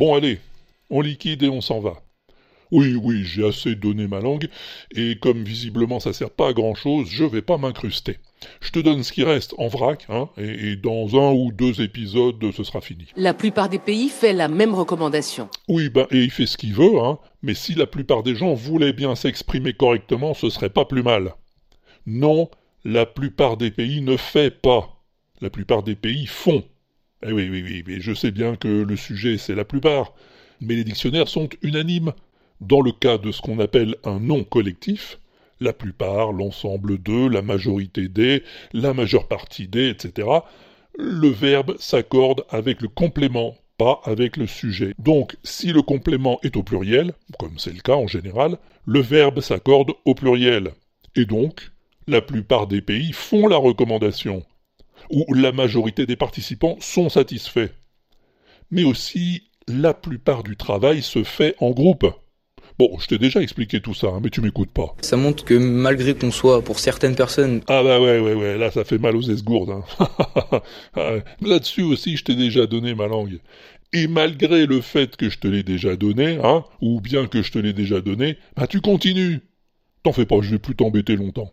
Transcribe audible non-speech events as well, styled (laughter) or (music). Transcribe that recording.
Bon allez, on liquide et on s'en va. Oui, oui, j'ai assez donné ma langue, et comme visiblement ça sert pas à grand chose, je vais pas m'incruster. Je te donne ce qui reste en vrac, hein, et, et dans un ou deux épisodes, ce sera fini. La plupart des pays fait la même recommandation. Oui, ben, et il fait ce qu'il veut, hein, mais si la plupart des gens voulaient bien s'exprimer correctement, ce serait pas plus mal. Non, la plupart des pays ne fait pas. La plupart des pays font. Eh oui, oui, oui, je sais bien que le sujet c'est la plupart, mais les dictionnaires sont unanimes. Dans le cas de ce qu'on appelle un nom collectif, la plupart, l'ensemble d'eux, la majorité des, la majeure partie des, etc., le verbe s'accorde avec le complément, pas avec le sujet. Donc, si le complément est au pluriel, comme c'est le cas en général, le verbe s'accorde au pluriel. Et donc, la plupart des pays font la recommandation, ou la majorité des participants sont satisfaits. Mais aussi, la plupart du travail se fait en groupe. Bon, je t'ai déjà expliqué tout ça, hein, mais tu m'écoutes pas. Ça montre que malgré qu'on soit, pour certaines personnes... Ah bah ouais, ouais, ouais, là ça fait mal aux esgourdes. Hein. (laughs) Ah, là-dessus aussi, je t'ai déjà donné ma langue. Et malgré le fait que je te l'ai déjà donné, hein, ou bien que je te l'ai déjà donné, bah tu continues. T'en fais pas, je vais plus t'embêter longtemps.